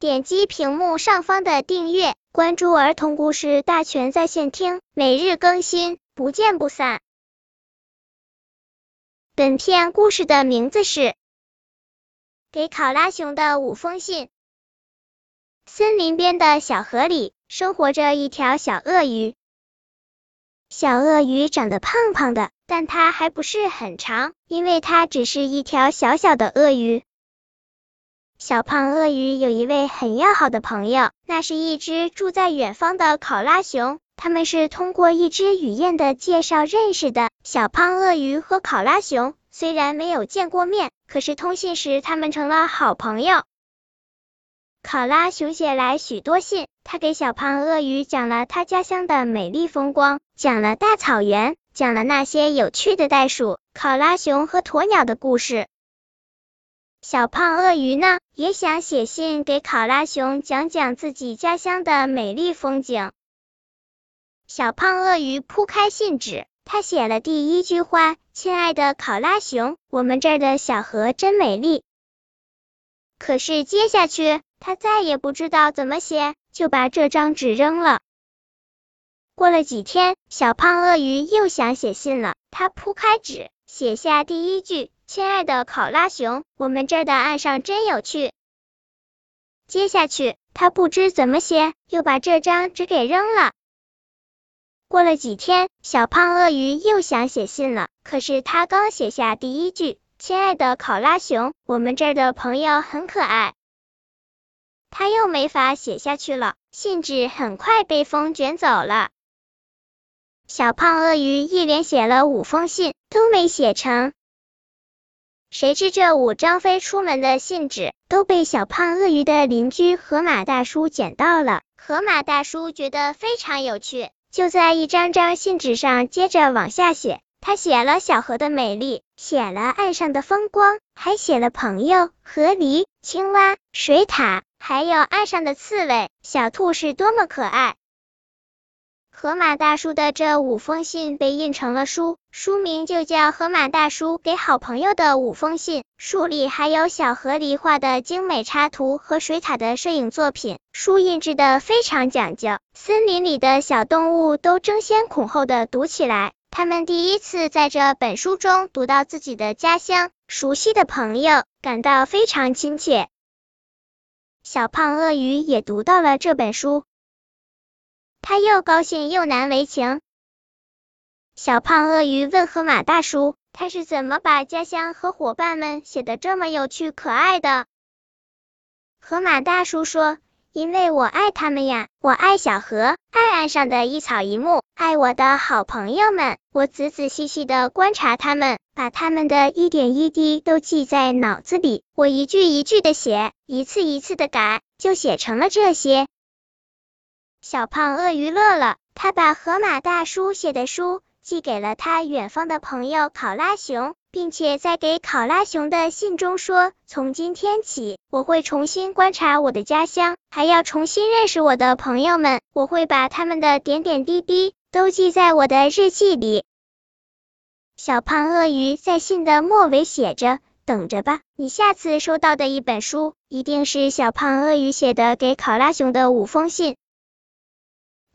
点击屏幕上方的订阅，关注儿童故事大全在线听，每日更新，不见不散。本片故事的名字是《给考拉熊的五封信》。森林边的小河里，生活着一条小鳄鱼。小鳄鱼长得胖胖的，但它还不是很长，因为它只是一条小小的鳄鱼。小胖鳄鱼有一位很要好的朋友，那是一只住在远方的考拉熊。他们是通过一只雨燕的介绍认识的。小胖鳄鱼和考拉熊虽然没有见过面，可是通信时他们成了好朋友。考拉熊写来许多信，他给小胖鳄鱼讲了他家乡的美丽风光，讲了大草原，讲了那些有趣的袋鼠、考拉熊和鸵鸟的故事。小胖鳄鱼呢，也想写信给考拉熊讲讲自己家乡的美丽风景。小胖鳄鱼铺开信纸，他写了第一句话：“亲爱的考拉熊，我们这儿的小河真美丽。”可是接下去。他再也不知道怎么写，就把这张纸扔了。过了几天，小胖鳄鱼又想写信了。他铺开纸，写下第一句：“亲爱的考拉熊，我们这儿的岸上真有趣。”接下去，他不知怎么写，又把这张纸给扔了。过了几天，小胖鳄鱼又想写信了。可是他刚写下第一句：“亲爱的考拉熊，我们这儿的朋友很可爱。”他又没法写下去了，信纸很快被风卷走了。小胖鳄鱼一连写了五封信，都没写成。谁知这五张飞出门的信纸都被小胖鳄鱼的邻居河马大叔捡到了。河马大叔觉得非常有趣，就在一张张信纸上接着往下写。他写了小河的美丽，写了岸上的风光，还写了朋友、河狸、青蛙、水獭。还有岸上的刺猬、小兔是多么可爱！河马大叔的这五封信被印成了书，书名就叫《河马大叔给好朋友的五封信》。书里还有小河狸画的精美插图和水獭的摄影作品，书印制的非常讲究，森林里的小动物都争先恐后的读起来。他们第一次在这本书中读到自己的家乡、熟悉的朋友，感到非常亲切。小胖鳄鱼也读到了这本书，他又高兴又难为情。小胖鳄鱼问河马大叔：“他是怎么把家乡和伙伴们写的这么有趣可爱的？”河马大叔说。因为我爱他们呀，我爱小河，爱岸上的一草一木，爱我的好朋友们。我仔仔细细的观察他们，把他们的一点一滴都记在脑子里。我一句一句的写，一次一次的改，就写成了这些。小胖鳄鱼乐了，他把河马大叔写的书寄给了他远方的朋友考拉熊。并且在给考拉熊的信中说，从今天起，我会重新观察我的家乡，还要重新认识我的朋友们。我会把他们的点点滴滴都记在我的日记里。小胖鳄鱼在信的末尾写着：“等着吧，你下次收到的一本书，一定是小胖鳄鱼写的给考拉熊的五封信。”